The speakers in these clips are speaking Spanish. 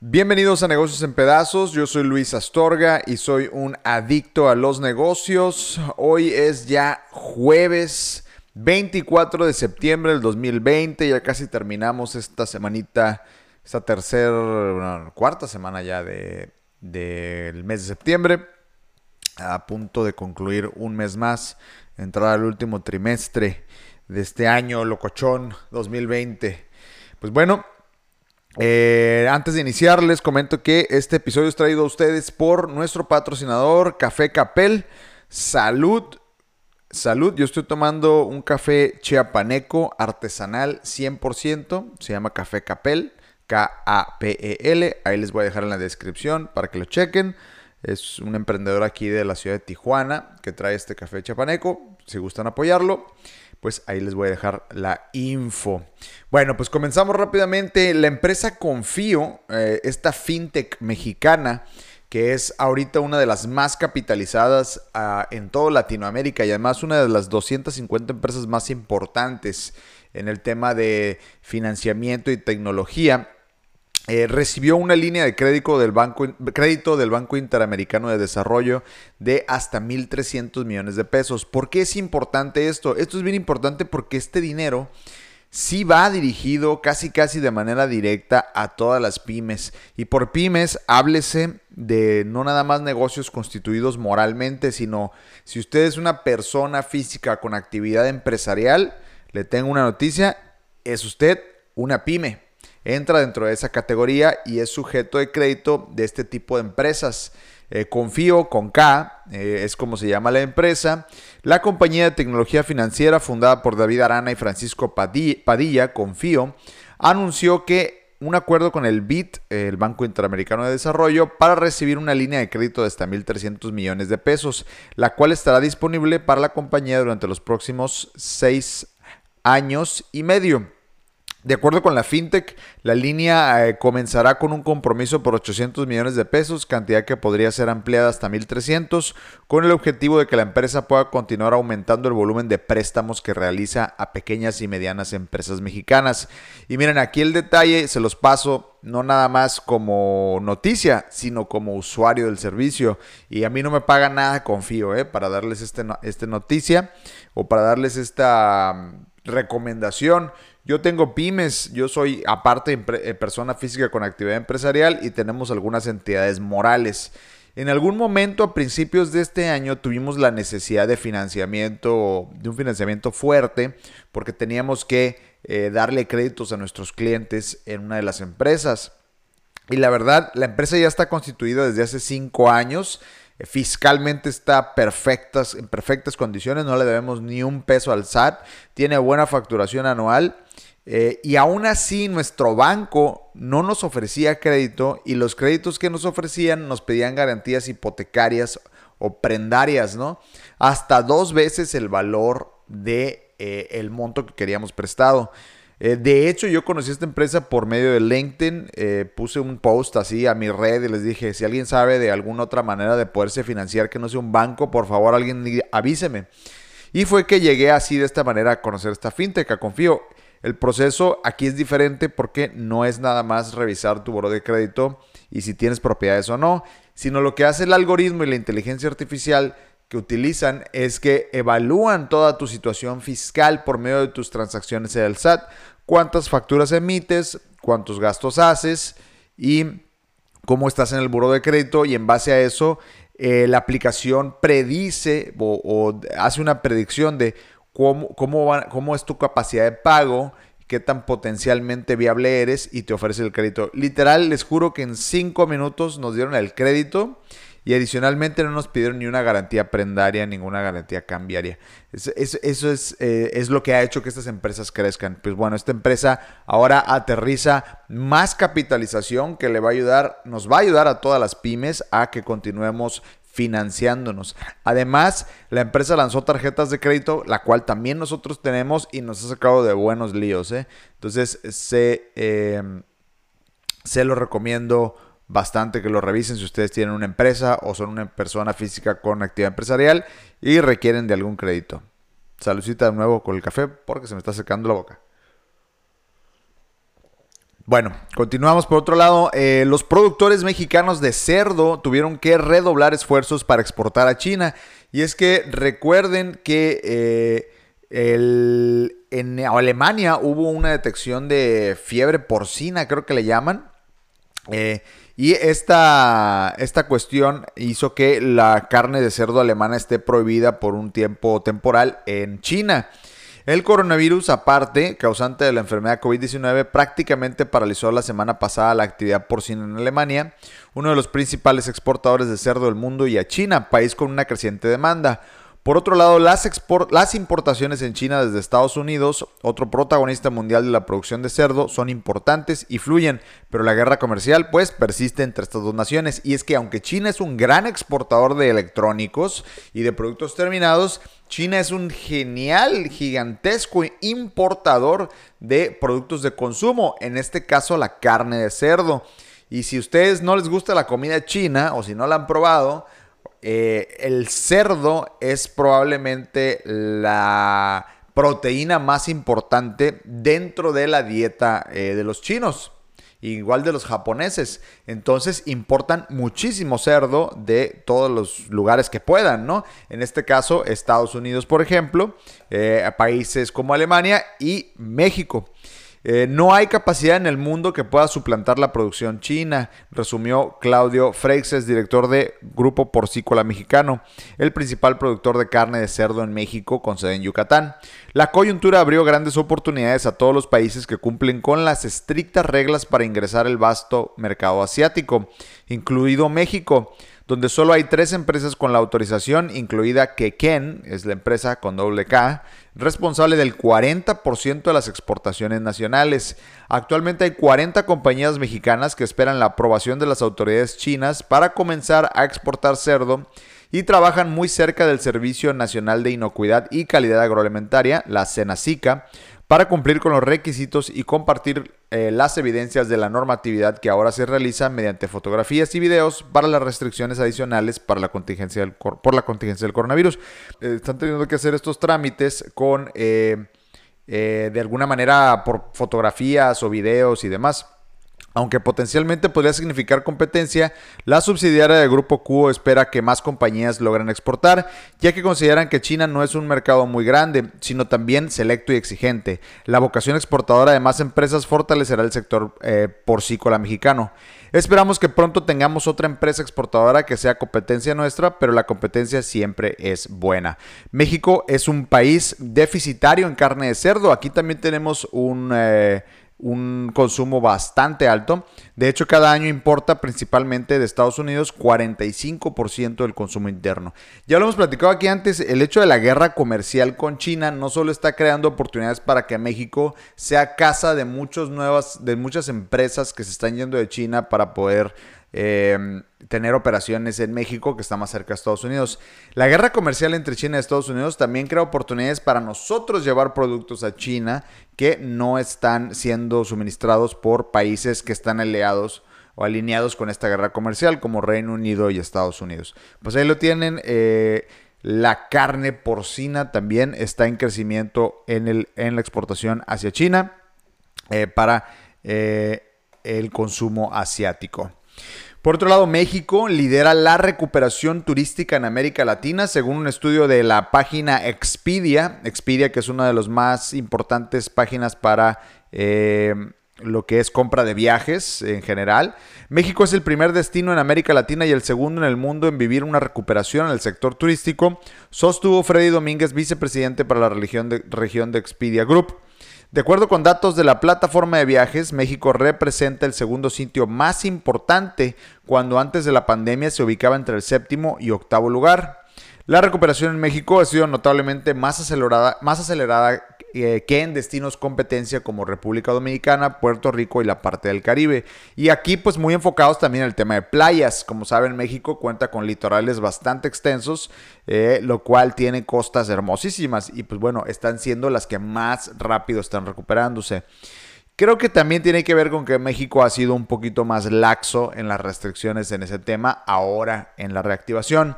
Bienvenidos a Negocios en Pedazos, yo soy Luis Astorga y soy un adicto a los negocios. Hoy es ya jueves 24 de septiembre del 2020, ya casi terminamos esta semanita, esta tercera, cuarta semana ya del de, mes de septiembre, a punto de concluir un mes más, entrar al último trimestre de este año locochón 2020. Pues bueno, eh, antes de iniciar, les comento que este episodio es traído a ustedes por nuestro patrocinador Café Capel. Salud, salud. Yo estoy tomando un café chiapaneco artesanal 100%. Se llama Café Capel, K-A-P-E-L. Ahí les voy a dejar en la descripción para que lo chequen. Es un emprendedor aquí de la ciudad de Tijuana que trae este café chiapaneco. Si gustan apoyarlo pues ahí les voy a dejar la info. Bueno, pues comenzamos rápidamente. La empresa Confío, eh, esta fintech mexicana, que es ahorita una de las más capitalizadas ah, en toda Latinoamérica y además una de las 250 empresas más importantes en el tema de financiamiento y tecnología. Eh, recibió una línea de crédito del, banco, crédito del Banco Interamericano de Desarrollo de hasta 1.300 millones de pesos. ¿Por qué es importante esto? Esto es bien importante porque este dinero sí va dirigido casi casi de manera directa a todas las pymes. Y por pymes, háblese de no nada más negocios constituidos moralmente, sino si usted es una persona física con actividad empresarial, le tengo una noticia, es usted una pyme entra dentro de esa categoría y es sujeto de crédito de este tipo de empresas. Eh, Confío con K, eh, es como se llama la empresa. La compañía de tecnología financiera fundada por David Arana y Francisco Padilla, Confío, anunció que un acuerdo con el BIT, el Banco Interamericano de Desarrollo, para recibir una línea de crédito de hasta 1.300 millones de pesos, la cual estará disponible para la compañía durante los próximos seis años y medio. De acuerdo con la FinTech, la línea eh, comenzará con un compromiso por 800 millones de pesos, cantidad que podría ser ampliada hasta 1.300, con el objetivo de que la empresa pueda continuar aumentando el volumen de préstamos que realiza a pequeñas y medianas empresas mexicanas. Y miren, aquí el detalle se los paso no nada más como noticia, sino como usuario del servicio. Y a mí no me paga nada, confío, ¿eh? para darles este, este noticia o para darles esta mm, recomendación. Yo tengo pymes, yo soy aparte eh, persona física con actividad empresarial y tenemos algunas entidades morales. En algún momento a principios de este año tuvimos la necesidad de financiamiento, de un financiamiento fuerte, porque teníamos que eh, darle créditos a nuestros clientes en una de las empresas. Y la verdad, la empresa ya está constituida desde hace cinco años. Eh, fiscalmente está perfectas, en perfectas condiciones, no le debemos ni un peso al SAT, tiene buena facturación anual eh, y aún así nuestro banco no nos ofrecía crédito y los créditos que nos ofrecían nos pedían garantías hipotecarias o prendarias, ¿no? Hasta dos veces el valor de eh, el monto que queríamos prestado. Eh, de hecho, yo conocí esta empresa por medio de LinkedIn. puse un post así a mi red y les dije, si alguien sabe de alguna otra manera de poderse financiar que no sea un banco, por favor alguien avíseme. Y fue que llegué así de esta manera a conocer esta fintech, confío. El proceso aquí es diferente porque no es nada más revisar tu buro de crédito y si tienes propiedades o no, sino lo que hace el algoritmo y la inteligencia artificial que utilizan es que evalúan toda tu situación fiscal por medio de tus transacciones en el SAT, cuántas facturas emites, cuántos gastos haces y cómo estás en el buro de crédito y en base a eso eh, la aplicación predice o hace una predicción de cómo, cómo, es tu capacidad de pago, qué tan potencialmente viable eres y te ofrece el crédito. Literal, les juro que en cinco minutos nos dieron el crédito y adicionalmente no nos pidieron ni una garantía prendaria, ninguna garantía cambiaria. eso es, eh, es, lo que ha hecho que estas empresas crezcan. Pues bueno, esta empresa ahora aterriza más capitalización que le va a ayudar, nos va a ayudar a todas las pymes a que continuemos financiándonos. Además, la empresa lanzó tarjetas de crédito, la cual también nosotros tenemos y nos ha sacado de buenos líos. ¿eh? Entonces, se, em, se lo recomiendo bastante que lo revisen si ustedes tienen una empresa o son una persona física con actividad empresarial y requieren de algún crédito. Saludcita de nuevo con el café porque se me está secando la boca. Bueno, continuamos por otro lado. Eh, los productores mexicanos de cerdo tuvieron que redoblar esfuerzos para exportar a China. Y es que recuerden que eh, en Alemania hubo una detección de fiebre porcina, creo que le llaman. Eh, y esta, esta cuestión hizo que la carne de cerdo alemana esté prohibida por un tiempo temporal en China. El coronavirus, aparte, causante de la enfermedad COVID-19, prácticamente paralizó la semana pasada la actividad porcina en Alemania, uno de los principales exportadores de cerdo del mundo, y a China, país con una creciente demanda. Por otro lado, las, las, importaciones en China desde Estados Unidos, otro protagonista mundial de la producción de cerdo, son importantes y fluyen, pero la guerra comercial pues persiste entre estas dos naciones. Y es que aunque China es un gran exportador de electrónicos y de productos terminados, China es un genial, gigantesco importador de productos de consumo, en este caso la carne de cerdo. Y si a ustedes no les gusta la comida china o si no la han probado, eh, el cerdo es probablemente la proteína más importante dentro de la dieta eh, de los chinos, igual de los japoneses. Entonces importan muchísimo cerdo de todos los lugares que puedan, ¿no? En este caso, Estados Unidos, por ejemplo, eh, países como Alemania y México. Eh, no hay capacidad en el mundo que pueda suplantar la producción china, resumió Claudio Freixes, director de Grupo Porcícola Mexicano, el principal productor de carne de cerdo en México con sede en Yucatán. La coyuntura abrió grandes oportunidades a todos los países que cumplen con las estrictas reglas para ingresar al vasto mercado asiático, incluido México donde solo hay tres empresas con la autorización, incluida Keken, es la empresa con doble K, responsable del 40% de las exportaciones nacionales. Actualmente hay 40 compañías mexicanas que esperan la aprobación de las autoridades chinas para comenzar a exportar cerdo y trabajan muy cerca del Servicio Nacional de Inocuidad y Calidad Agroalimentaria, la SENACICA, para cumplir con los requisitos y compartir eh, las evidencias de la normatividad que ahora se realiza mediante fotografías y videos para las restricciones adicionales para la contingencia por la contingencia del coronavirus. Eh, están teniendo que hacer estos trámites con, eh, de alguna manera, por fotografías o videos y demás. Aunque potencialmente podría significar competencia, la subsidiaria del Grupo Q espera que más compañías logren exportar, ya que consideran que China no es un mercado muy grande, sino también selecto y exigente. La vocación exportadora de más empresas fortalecerá el sector eh, porcícola mexicano. Esperamos que pronto tengamos otra empresa exportadora que sea competencia nuestra, pero la competencia siempre es buena. México es un país deficitario en carne de cerdo. Aquí también tenemos un... Eh, un consumo bastante alto. De hecho, cada año importa principalmente de Estados Unidos 45% del consumo interno. Ya lo hemos platicado aquí antes, el hecho de la guerra comercial con China no solo está creando oportunidades para que México sea casa de, muchos nuevas, de muchas empresas que se están yendo de China para poder Em, tener operaciones en México, que está más cerca de Estados Unidos. La guerra comercial entre China y Estados Unidos también crea oportunidades para nosotros llevar productos a China que no están siendo suministrados por países que están aliados o alineados con esta guerra comercial, como Reino Unido y Estados Unidos. Pues ahí lo tienen. Eh, la carne porcina también está en crecimiento en, el, en la exportación hacia China eh, para eh, el consumo asiático. Por otro lado, México lidera la recuperación turística en América Latina, según un estudio de la página Expedia. Expedia, que es una de las más importantes páginas para eh, lo que es compra de viajes en general. México es el primer destino en América Latina y el segundo en el mundo en vivir una recuperación en el sector turístico, sostuvo Freddy Domínguez, vicepresidente para la región de, región de Expedia Group. De acuerdo con datos de la plataforma de viajes, México representa el segundo sitio más importante cuando antes de la pandemia se ubicaba entre el séptimo y octavo lugar. La recuperación en México ha sido notablemente más acelerada, eh, que en destinos competencia como República Dominicana, Puerto Rico y la parte del Caribe. Y aquí pues muy enfocados también el tema de playas. Como saben, México cuenta con litorales bastante extensos, eh, lo cual tiene costas hermosísimas y pues bueno, están siendo las que más rápido están recuperándose. Creo que también tiene que ver con que México ha sido un poquito más laxo en las restricciones en ese tema ahora en la reactivación.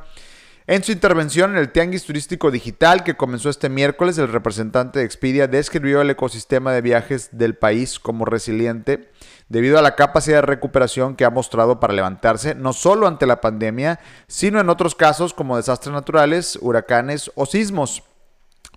En su intervención en el Tianguis Turístico Digital que comenzó este miércoles, el representante de Expedia describió el ecosistema de viajes del país como resiliente debido a la capacidad de recuperación que ha mostrado para levantarse no solo ante la pandemia, sino en otros casos como desastres naturales, huracanes o sismos.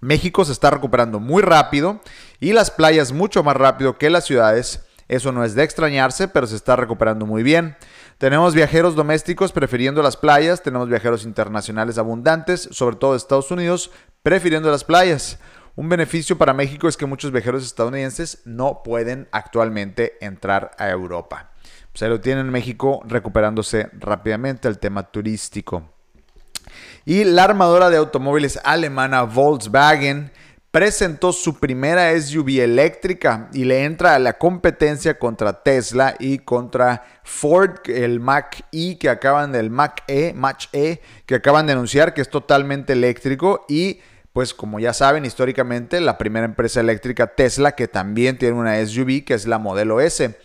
México se está recuperando muy rápido y las playas mucho más rápido que las ciudades. Eso no es de extrañarse, pero se está recuperando muy bien. Tenemos viajeros domésticos prefiriendo las playas, tenemos viajeros internacionales abundantes, sobre todo de Estados Unidos, prefiriendo las playas. Un beneficio para México es que muchos viajeros estadounidenses no pueden actualmente entrar a Europa. Se lo tienen en México recuperándose rápidamente el tema turístico. Y la armadora de automóviles alemana Volkswagen presentó su primera SUV eléctrica y le entra a la competencia contra Tesla y contra Ford, el Mac E que acaban del Mac E, Match E, que acaban de anunciar que es totalmente eléctrico y pues como ya saben históricamente la primera empresa eléctrica Tesla que también tiene una SUV que es la modelo S.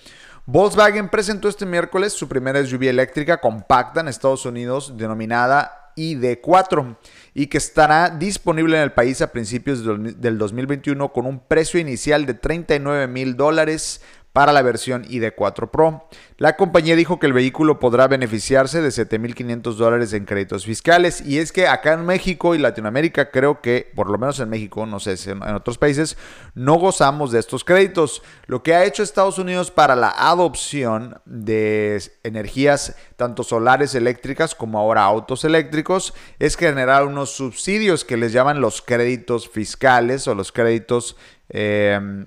Volkswagen presentó este miércoles su primera SUV eléctrica compacta en Estados Unidos denominada ID4 y que estará disponible en el país a principios del 2021 con un precio inicial de 39 mil dólares para la versión ID4 Pro. La compañía dijo que el vehículo podrá beneficiarse de 7.500 dólares en créditos fiscales y es que acá en México y Latinoamérica creo que, por lo menos en México, no sé si en, otros países, no gozamos de estos créditos. Lo que ha hecho Estados Unidos para la adopción de energías tanto solares eléctricas como ahora autos eléctricos es generar unos subsidios que les llaman los créditos fiscales o los créditos... Eh,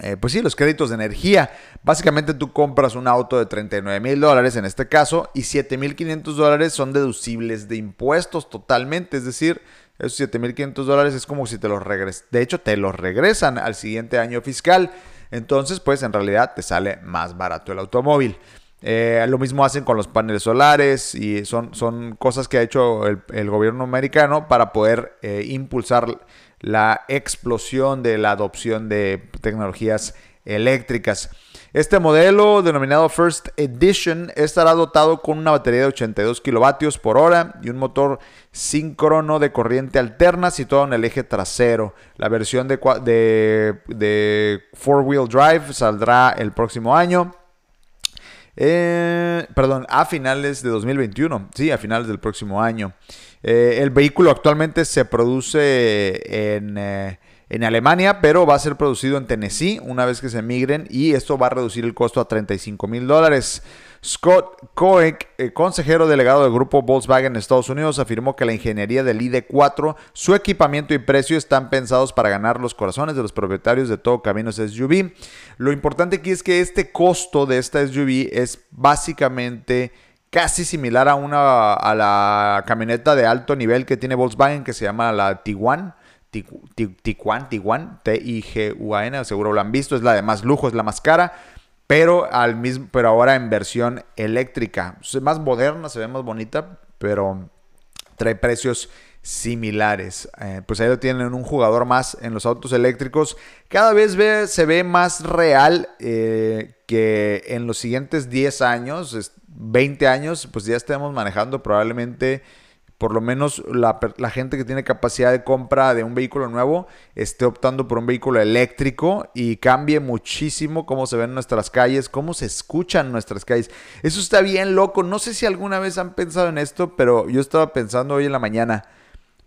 eh, pues sí, los créditos de energía. Básicamente tú compras un auto de 39 mil dólares en este caso y 7 mil 500 dólares son deducibles de impuestos totalmente. Es decir, esos 7 mil 500 dólares es como si te los regresan. De hecho, te los regresan al siguiente año fiscal. Entonces, pues en realidad te sale más barato el automóvil. Eh, lo mismo hacen con los paneles solares y son, son cosas que ha hecho el, gobierno americano para poder eh, impulsar la explosión de la adopción de tecnologías eléctricas. Este modelo, denominado First Edition, estará dotado con una batería de 82 kilovatios por hora y un motor síncrono de corriente alterna situado en el eje trasero. La versión de, de, de four-wheel drive saldrá el próximo año. Eh, perdón, a finales de 2021. Sí, a finales del próximo año. Eh, el vehículo actualmente se produce en, eh, en, Alemania, pero va a ser producido en Tennessee una vez que se migren y esto va a reducir el costo a 35 mil dólares. Scott Koeck, eh, consejero delegado del grupo Volkswagen en Estados Unidos, afirmó que la ingeniería del ID4, su equipamiento y precio están pensados para ganar los corazones de los propietarios de todo caminos SUV. Lo importante aquí es que este costo de esta SUV es básicamente casi similar a una a la camioneta de alto nivel que tiene Volkswagen que se llama la Tiguan. Tiguan, Tiguan, T-I-G-U-A-N, seguro lo han visto, es la de más lujo, es la más cara, pero, al mismo, pero ahora en versión eléctrica. Es más moderna, se ve más bonita, pero trae precios similares. Eh, pues ahí lo tienen un jugador más en los autos eléctricos. Cada vez se ve más real eh, que en los siguientes 10 años 20 años, pues ya estemos manejando probablemente, por lo menos la, gente que tiene capacidad de compra de un vehículo nuevo, esté optando por un vehículo eléctrico y cambie muchísimo cómo se ven nuestras calles, cómo se escuchan nuestras calles. Eso está bien loco. No sé si alguna vez han pensado en esto, pero yo estaba pensando hoy en la mañana.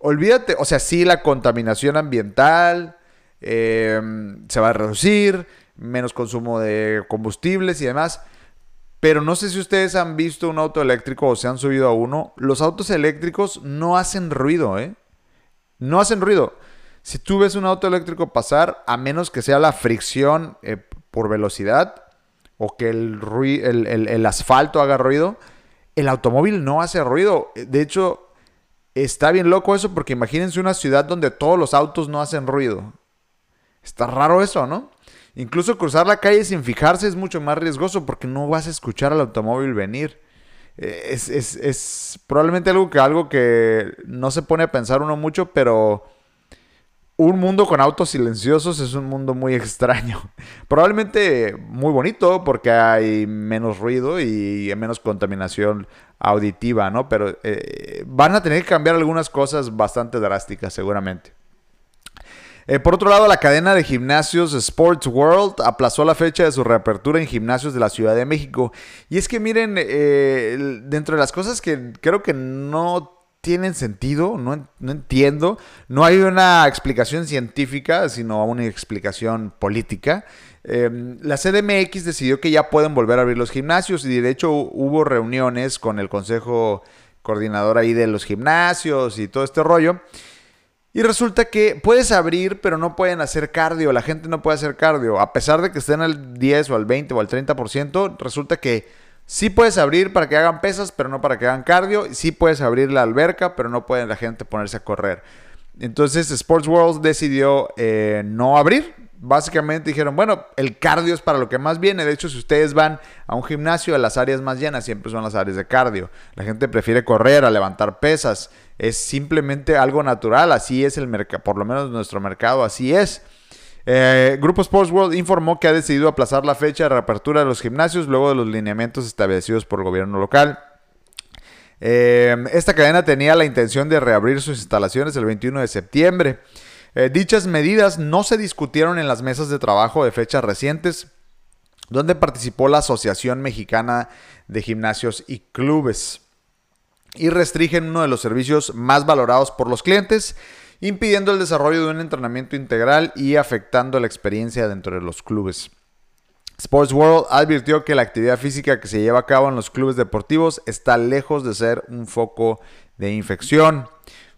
Olvídate, o sea, sí, la contaminación ambiental em, se va a reducir, menos consumo de combustibles y demás. Pero no sé si ustedes han visto un auto eléctrico o se han subido a uno. Los autos eléctricos no hacen ruido, ¿eh? No hacen ruido. Si tú ves un auto eléctrico pasar, a menos que sea la fricción eh, por velocidad o que el, asfalto haga ruido, el automóvil no hace ruido. De hecho, está bien loco eso porque imagínense una ciudad donde todos los autos no hacen ruido. Está raro eso, ¿no? Incluso cruzar la calle sin fijarse es mucho más riesgoso porque no vas a escuchar al automóvil venir. Eh, es, es, probablemente algo que, algo que no se pone a pensar uno mucho, pero un mundo con autos silenciosos es un mundo muy extraño. Probablemente muy bonito porque hay menos ruido y menos contaminación auditiva, ¿no? Pero eh, van a tener que cambiar algunas cosas bastante drásticas seguramente. Eh, por otro lado, la cadena de gimnasios Sports World aplazó la fecha de su reapertura en gimnasios de la Ciudad de México. Y es que miren, eh, dentro de las cosas que creo que no tienen sentido, no, entiendo. No hay una explicación científica, sino una explicación política. Em, la CDMX decidió que ya pueden volver a abrir los gimnasios y de hecho hubo reuniones con el consejo coordinador ahí de los gimnasios y todo este rollo. Y resulta que puedes abrir, pero no pueden hacer cardio. La gente no puede hacer cardio. A pesar de que estén al 10 o al 20 o al 30%, resulta que Sí puedes abrir para que hagan pesas, pero no para que hagan cardio. Sí puedes abrir la alberca, pero no puede la gente ponerse a correr. Entonces Sports World decidió eh, no abrir. Básicamente dijeron, bueno, el cardio es para lo que más viene. De hecho, si ustedes van a un gimnasio, las áreas más llenas siempre son las áreas de cardio. La gente prefiere correr, a levantar pesas. Es simplemente algo natural. Así es el mercado, por lo menos nuestro mercado, así es. Eh, Grupo Sports World informó que ha decidido aplazar la fecha de reapertura de los gimnasios luego de los lineamientos establecidos por el gobierno local. Eh, esta cadena tenía la intención de reabrir sus instalaciones el 21 de septiembre. Eh, dichas medidas no se discutieron en las mesas de trabajo de fechas recientes, donde participó la Asociación Mexicana de Gimnasios y Clubes, y restringen uno de los servicios más valorados por los clientes impidiendo el desarrollo de un entrenamiento integral y afectando la experiencia dentro de los clubes. Sports World advirtió que la actividad física que se lleva a cabo en los clubes deportivos está lejos de ser un foco de infección.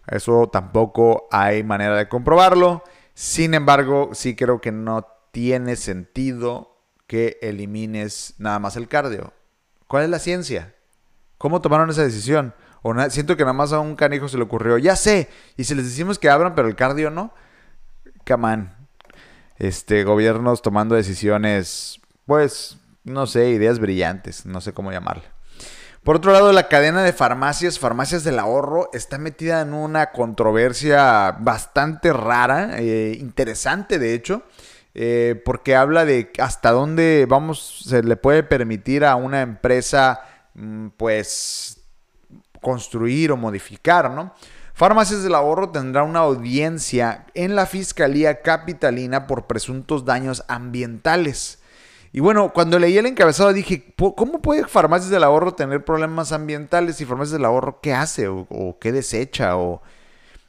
Eso tampoco hay manera de comprobarlo. Sin embargo, sí creo que no tiene sentido que elimines nada más el cardio. ¿Cuál es la ciencia? ¿Cómo tomaron esa decisión? O siento que nada más a un canijo se le ocurrió, ya sé, y si les decimos que abran, pero el cardio no, camán. Este, gobiernos tomando decisiones, pues, no sé, ideas brillantes, no sé cómo llamarle. Por otro lado, la cadena de farmacias, farmacias del ahorro, está metida en una controversia bastante rara, eh, interesante de hecho, eh, porque habla de hasta dónde vamos, se le puede permitir a una empresa, mm, pues, construir o modificar, ¿no? Farmacias del Ahorro tendrá una audiencia en la Fiscalía Capitalina por presuntos daños ambientales. Y bueno, cuando leí el encabezado dije, ¿cómo puede Farmacias del Ahorro tener problemas ambientales y Farmacias del Ahorro qué hace o, qué desecha? O...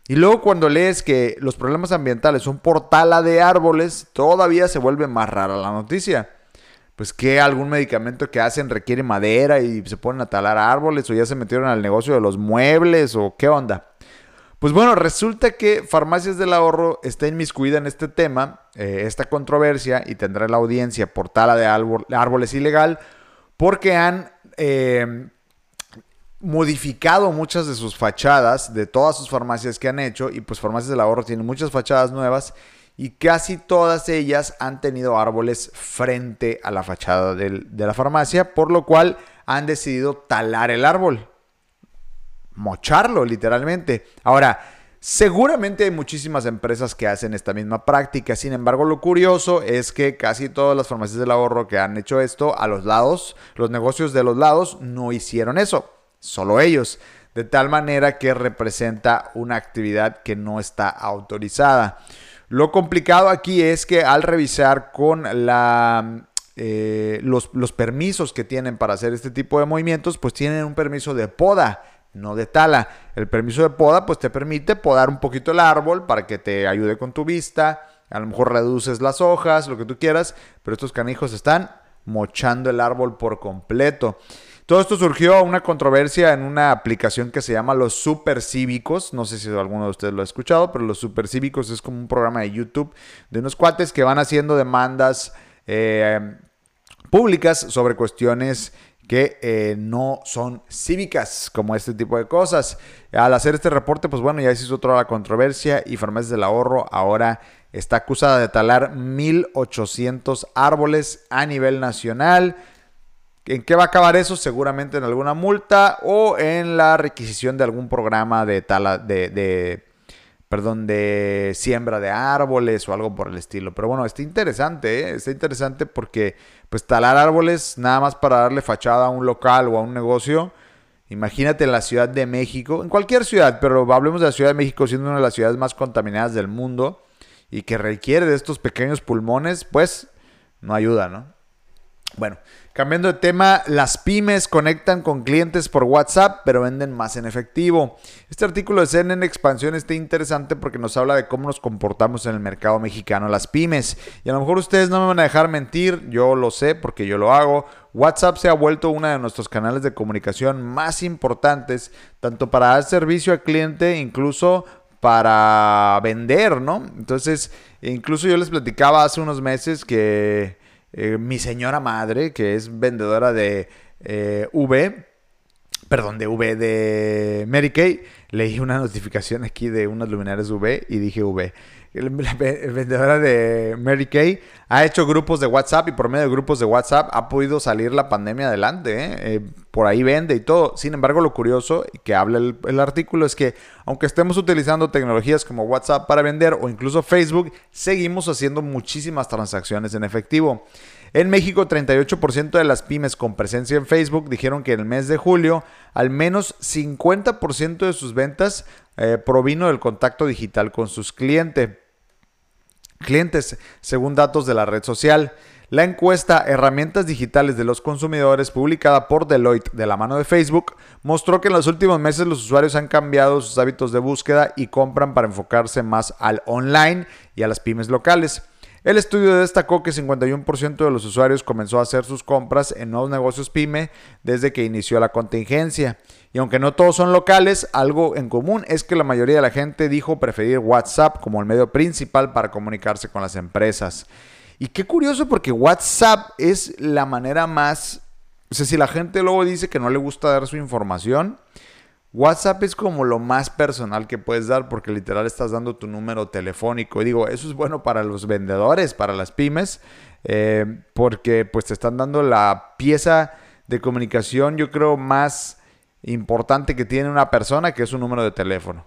Y luego cuando lees que los problemas ambientales son por tala de árboles, todavía se vuelve más rara la noticia pues que algún medicamento que hacen requiere madera y se ponen a talar árboles o ya se metieron al negocio de los muebles o qué onda. Pues bueno, resulta que Farmacias del Ahorro está inmiscuida en este tema, eh, esta controversia, y tendrá la audiencia por tala de árboles ilegal, porque han eh, modificado muchas de sus fachadas, de todas sus farmacias que han hecho, y pues Farmacias del Ahorro tiene muchas fachadas nuevas, y casi todas ellas han tenido árboles frente a la fachada de la farmacia, por lo cual han decidido talar el árbol, mocharlo literalmente. Ahora, seguramente hay muchísimas empresas que hacen esta misma práctica, sin embargo lo curioso es que casi todas las farmacias del ahorro que han hecho esto a los lados, los negocios de los lados no hicieron eso, solo ellos de tal manera que representa una actividad que no está autorizada. Lo complicado aquí es que al revisar con la, eh, los, los, permisos que tienen para hacer este tipo de movimientos, pues tienen un permiso de poda, no de tala. El permiso de poda pues te permite podar un poquito el árbol para que te ayude con tu vista, a lo mejor reduces las hojas, lo que tú quieras, pero estos canijos están mochando el árbol por completo. Todo esto surgió una controversia en una aplicación que se llama Los Supercívicos. No sé si alguno de ustedes lo ha escuchado, pero Los Supercívicos es como un programa de YouTube de unos cuates que van haciendo demandas eh, públicas sobre cuestiones que eh, no son cívicas, como este tipo de cosas. Al hacer este reporte, pues bueno, ya se hizo la controversia y Farmacias del Ahorro ahora está acusada de talar 1.800 árboles a nivel nacional. ¿En qué va a acabar eso? Seguramente en alguna multa o en la requisición de algún programa de tala de, perdón, de siembra de árboles o algo por el estilo. Pero bueno, está interesante, ¿eh? está interesante porque pues talar árboles nada más para darle fachada a un local o a un negocio. Imagínate en la Ciudad de México, en cualquier ciudad, pero hablemos de la Ciudad de México siendo una de las ciudades más contaminadas del mundo y que requiere de estos pequeños pulmones, pues no ayuda, ¿no? Bueno, cambiando de tema, las pymes conectan con clientes por WhatsApp, pero venden más en efectivo. Este artículo de CNN Expansión está interesante porque nos habla de cómo nos comportamos en el mercado mexicano las pymes. Y a lo mejor ustedes no me van a dejar mentir, yo lo sé porque yo lo hago. WhatsApp se ha vuelto uno de nuestros canales de comunicación más importantes, tanto para dar servicio al cliente, incluso para vender, ¿no? Entonces, incluso yo les platicaba hace unos meses que eh, mi señora madre, que es vendedora de eh, V, perdón, de V de Mary Kay, leí una notificación aquí de unas luminarias V y dije V. La vendedora de Mary Kay ha hecho grupos de WhatsApp y por medio de grupos de WhatsApp ha podido salir la pandemia adelante. ¿eh? por ahí vende y todo. Sin embargo, lo curioso que habla el, el, artículo es que aunque estemos utilizando tecnologías como WhatsApp para vender o incluso Facebook, seguimos haciendo muchísimas transacciones en efectivo. En México, 38% de las pymes con presencia en Facebook dijeron que en el mes de julio al menos 50% de sus ventas eh, provino del contacto digital con sus clientes. Clientes, según datos de la red social. La encuesta Herramientas Digitales de los Consumidores, publicada por Deloitte de la mano de Facebook, mostró que en los últimos meses los usuarios han cambiado sus hábitos de búsqueda y compran para enfocarse más al online y a las pymes locales. El estudio destacó que 51% de los usuarios comenzó a hacer sus compras en nuevos negocios pyme desde que inició la contingencia. Y aunque no todos son locales, algo en común es que la mayoría de la gente dijo preferir WhatsApp como el medio principal para comunicarse con las empresas. Y qué curioso porque WhatsApp es la manera más... O sea, si la gente luego dice que no le gusta dar su información, WhatsApp es como lo más personal que puedes dar porque literal estás dando tu número telefónico. Y digo, eso es bueno para los vendedores, para las pymes, eh, porque pues te están dando la pieza de comunicación, yo creo, más importante que tiene una persona, que es un número de teléfono.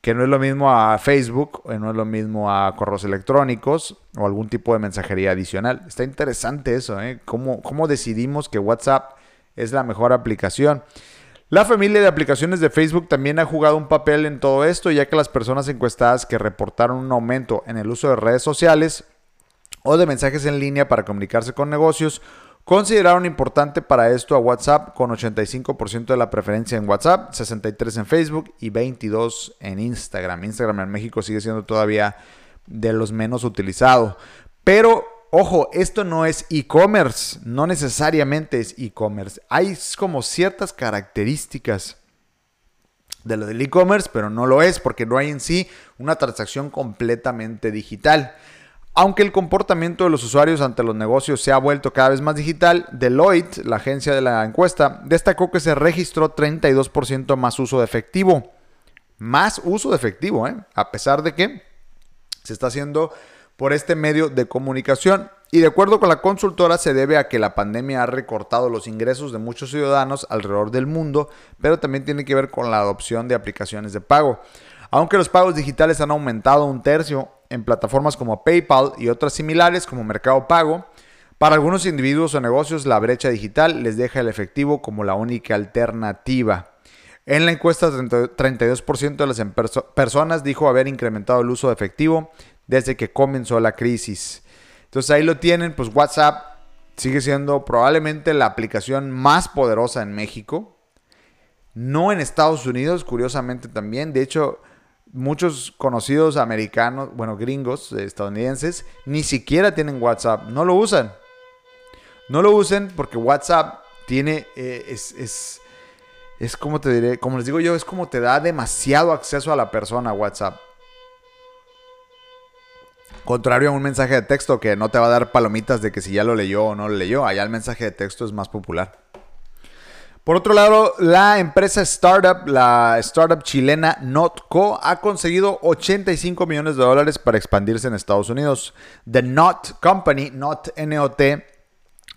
Que no es lo mismo a Facebook, o no es lo mismo a correos electrónicos o algún tipo de mensajería adicional. Está interesante eso, ¿eh? ¿Cómo, cómo decidimos que WhatsApp es la mejor aplicación? La familia de aplicaciones de Facebook también ha jugado un papel en todo esto, ya que las personas encuestadas que reportaron un aumento en el uso de redes sociales o de mensajes en línea para comunicarse con negocios, consideraron importante para esto a WhatsApp con 85% de la preferencia en WhatsApp, 63% en Facebook y 22% en Instagram. Instagram en México sigue siendo todavía de los menos utilizados. Pero Ojo, esto no es e-commerce, no necesariamente es e-commerce. Hay como ciertas características de lo del e-commerce, pero no lo es porque no hay en sí una transacción completamente digital. Aunque el comportamiento de los usuarios ante los negocios se ha vuelto cada vez más digital, Deloitte, la agencia de la encuesta, destacó que se registró 32% más uso de efectivo. Más uso de efectivo, ¿eh? a pesar de que se está haciendo por este medio de comunicación. Y de acuerdo con la consultora, se debe a que la pandemia ha recortado los ingresos de muchos ciudadanos alrededor del mundo, pero también tiene que ver con la adopción de aplicaciones de pago. Aunque los pagos digitales han aumentado un tercio en plataformas como PayPal y otras similares como Mercado Pago, para algunos individuos o negocios la brecha digital les deja el efectivo como la única alternativa. En la encuesta, 32% de las personas dijo haber incrementado el uso de efectivo desde que comenzó la crisis. Entonces ahí lo tienen, pues WhatsApp sigue siendo probablemente la aplicación más poderosa en México. No en Estados Unidos, curiosamente también. De hecho, muchos conocidos americanos, bueno, gringos, estadounidenses, ni siquiera tienen WhatsApp, no lo usan. No lo usen porque WhatsApp tiene, eh, es, es, es como te diré, como les digo yo, es como te da demasiado acceso a la persona WhatsApp. Contrario a un mensaje de texto que no te va a dar palomitas de que si ya lo leyó o no lo leyó, allá el mensaje de texto es más popular. Por otro lado, la empresa startup, la startup chilena Notco, ha conseguido 85 millones de dólares para expandirse en Estados Unidos. The Not Company, Not NOT,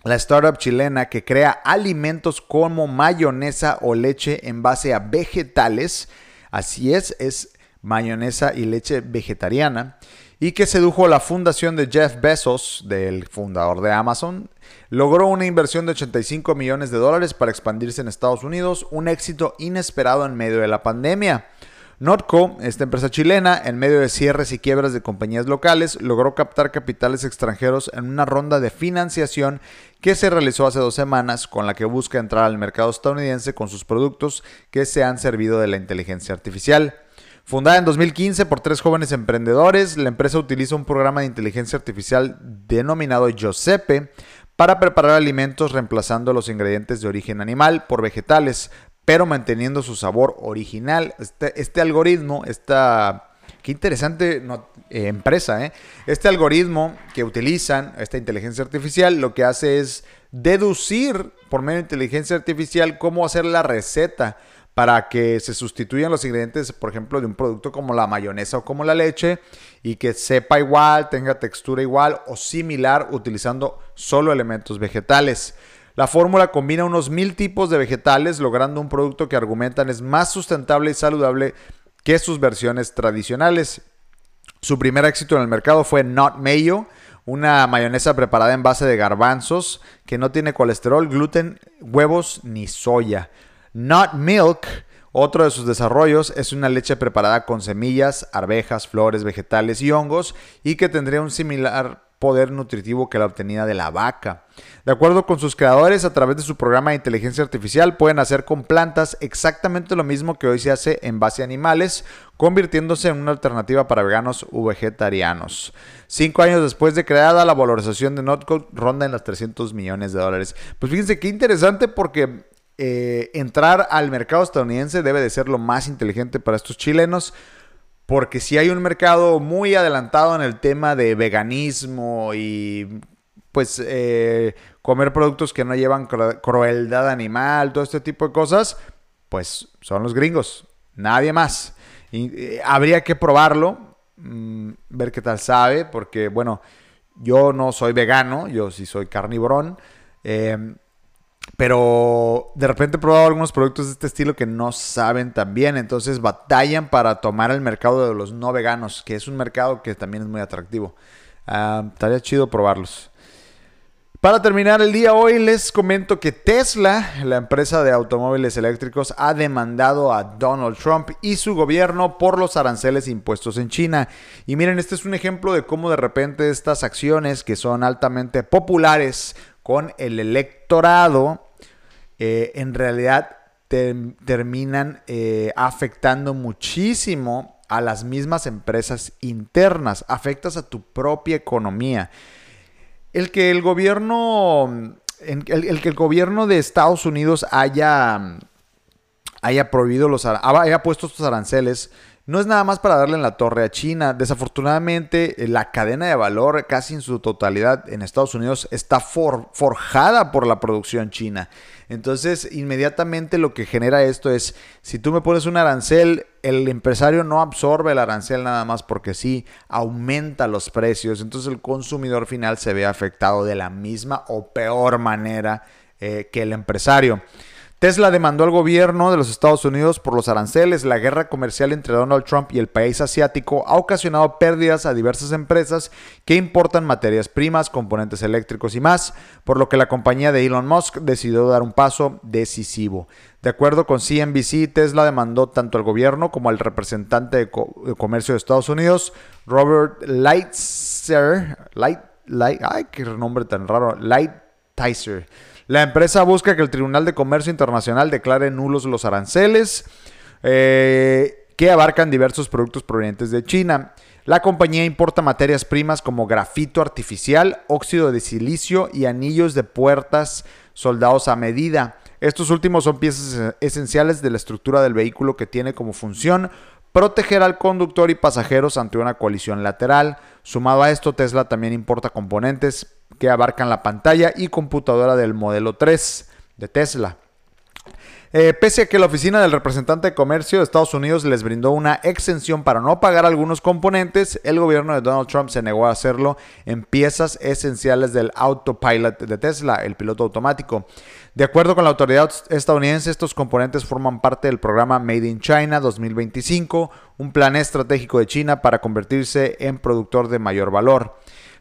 la startup chilena que crea alimentos como mayonesa o leche en base a vegetales, así es, es mayonesa y leche vegetariana y que sedujo la fundación de Jeff Bezos, del fundador de Amazon, logró una inversión de 85 millones de dólares para expandirse en Estados Unidos, un éxito inesperado en medio de la pandemia. Notco, esta empresa chilena, en medio de cierres y quiebras de compañías locales, logró captar capitales extranjeros en una ronda de financiación que se realizó hace dos semanas, con la que busca entrar al mercado estadounidense con sus productos que se han servido de la inteligencia artificial. Fundada en 2015 por tres jóvenes emprendedores, la empresa utiliza un programa de inteligencia artificial denominado Giuseppe para preparar alimentos reemplazando los ingredientes de origen animal por vegetales, pero manteniendo su sabor original. Este, este algoritmo, esta... Qué interesante eh, empresa, ¿eh? Este algoritmo que utilizan, esta inteligencia artificial, lo que hace es deducir por medio de inteligencia artificial cómo hacer la receta para que se sustituyan los ingredientes, por ejemplo, de un producto como la mayonesa o como la leche y que sepa igual, tenga textura igual o similar utilizando solo elementos vegetales. La fórmula combina unos mil tipos de vegetales, logrando un producto que argumentan es más sustentable y saludable que sus versiones tradicionales. Su primer éxito en el mercado fue Not Mayo, una mayonesa preparada en base de garbanzos que no tiene colesterol, gluten, huevos ni soya. Not Milk, otro de sus desarrollos, es una leche preparada con semillas, arvejas, flores, vegetales y hongos y que tendría un similar poder nutritivo que la obtenida de la vaca. De acuerdo con sus creadores, a través de su programa de inteligencia artificial pueden hacer con plantas exactamente lo mismo que hoy se hace en base a animales, convirtiéndose en una alternativa para veganos u vegetarianos. Cinco años después de creada, la valorización de Notcode ronda en las 300 millones de dólares. Pues fíjense qué interesante porque eh, entrar al mercado estadounidense debe de ser lo más inteligente para estos chilenos, porque si hay un mercado muy adelantado en el tema de veganismo y pues eh, comer productos que no llevan crueldad animal, todo este tipo de cosas, pues son los gringos, nadie más. Y, eh, habría que probarlo, mm, ver qué tal sabe, porque bueno, yo no soy vegano, yo sí soy carnivorón. Pero de repente he probado algunos productos de este estilo que no saben tan bien. Entonces batallan para tomar el mercado de los no veganos, que es un mercado que también es muy atractivo. Ah, estaría chido probarlos. Para terminar el día hoy les comento que Tesla, la empresa de automóviles eléctricos, ha demandado a Donald Trump y su gobierno por los aranceles impuestos en China. Y miren, este es un ejemplo de cómo de repente estas acciones que son altamente populares con el electorado, eh, en realidad terminan eh, afectando muchísimo a las mismas empresas internas, afectas a tu propia economía. El que el gobierno, el, que el gobierno de Estados Unidos haya, haya prohibido los, haya puesto estos aranceles, no es nada más para darle en la torre a China. Desafortunadamente, eh, la cadena de valor casi en su totalidad en Estados Unidos está forjada por la producción china. Entonces, inmediatamente lo que genera esto es, si tú me pones un arancel, el empresario no absorbe el arancel nada más porque sí, aumenta los precios. Entonces el consumidor final se ve afectado de la misma o peor manera eh, que el empresario. Tesla demandó al gobierno de los Estados Unidos por los aranceles. La guerra comercial entre Donald Trump y el país asiático ha ocasionado pérdidas a diversas empresas que importan materias primas, componentes eléctricos y más, por lo que la compañía de Elon Musk decidió dar un paso decisivo. De acuerdo con CNBC, Tesla demandó tanto al gobierno como al representante de, comercio de Estados Unidos, Robert Lighthizer. Light, Light, ay, qué nombre tan raro. Lighthizer la empresa busca que el Tribunal de Comercio Internacional declare nulos los aranceles eh, que abarcan diversos productos provenientes de China. La compañía importa materias primas como grafito artificial, óxido de silicio y anillos de puertas soldados a medida. Estos últimos son piezas esenciales de la estructura del vehículo que tiene como función proteger al conductor y pasajeros ante una colisión lateral. Sumado a esto, Tesla también importa componentes que abarcan la pantalla y computadora del modelo 3 de Tesla. Eh, pese a que la oficina del representante de comercio de Estados Unidos les brindó una exención para no pagar algunos componentes, el gobierno de Donald Trump se negó a hacerlo en piezas esenciales del autopilot de Tesla, el piloto automático. De acuerdo con la autoridad estadounidense, estos componentes forman parte del programa Made in China 2025, un plan estratégico de China para convertirse en productor de mayor valor.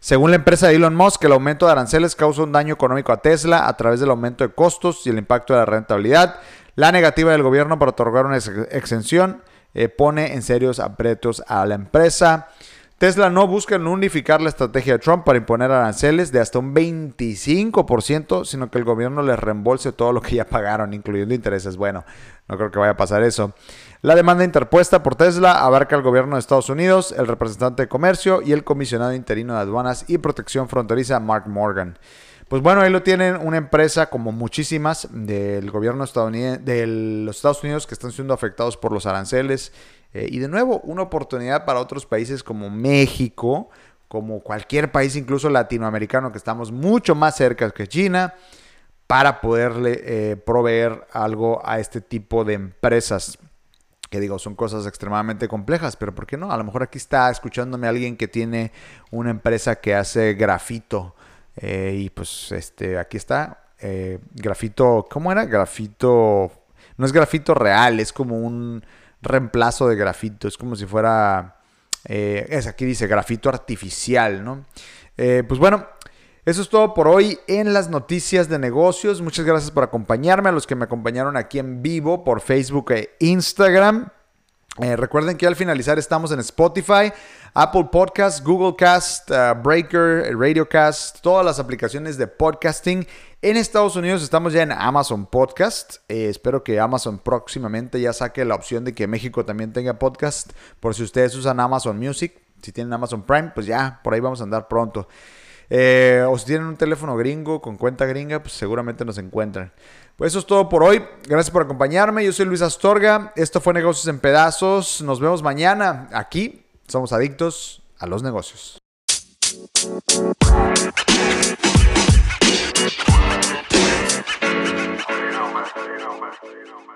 Según la empresa de Elon Musk, el aumento de aranceles causa un daño económico a Tesla a través del aumento de costos y el impacto de la rentabilidad. La negativa del gobierno para otorgar una exención eh, pone en serios aprietos a la empresa. Tesla no busca unificar la estrategia de Trump para imponer aranceles de hasta un 25%, sino que el gobierno les reembolse todo lo que ya pagaron, incluyendo intereses. Bueno, no creo que vaya a pasar eso. La demanda interpuesta por Tesla abarca al gobierno de Estados Unidos, el representante de comercio y el comisionado interino de aduanas y protección fronteriza, Mark Morgan. Pues bueno, ahí lo tienen una empresa como muchísimas del gobierno de los Estados Unidos que están siendo afectados por los aranceles eh, y de nuevo, una oportunidad para otros países como México, como cualquier país, incluso latinoamericano, que estamos mucho más cerca que China, para poderle eh, proveer algo a este tipo de empresas. Que digo, son cosas extremadamente complejas, pero ¿por qué no? A lo mejor aquí está escuchándome alguien que tiene una empresa que hace grafito. Eh, y pues este, aquí está. grafito, ¿cómo era? Grafito. No es grafito real, es como un reemplazo de grafito. Es como si fuera, eh, es aquí dice grafito artificial, ¿no? Eh, pues bueno, eso es todo por hoy en las noticias de negocios. Muchas gracias por acompañarme, a los que me acompañaron aquí en vivo por Facebook e Instagram. Eh, recuerden que al finalizar estamos en Spotify, Apple Podcast, Google Cast, uh, Breaker, Radiocast, todas las aplicaciones de podcasting. En Estados Unidos estamos ya en Amazon Podcast. Eh, espero que Amazon próximamente ya saque la opción de que México también tenga podcast. Por si ustedes usan Amazon Music, si tienen Amazon Prime, pues ya, por ahí vamos a andar pronto. Eh, o si tienen un teléfono gringo con cuenta gringa, pues seguramente nos encuentran. Pues eso es todo por hoy. Gracias por acompañarme. Yo soy Luis Astorga. Esto fue Negocios en Pedazos. Nos vemos mañana. Aquí somos adictos a los negocios. You you you.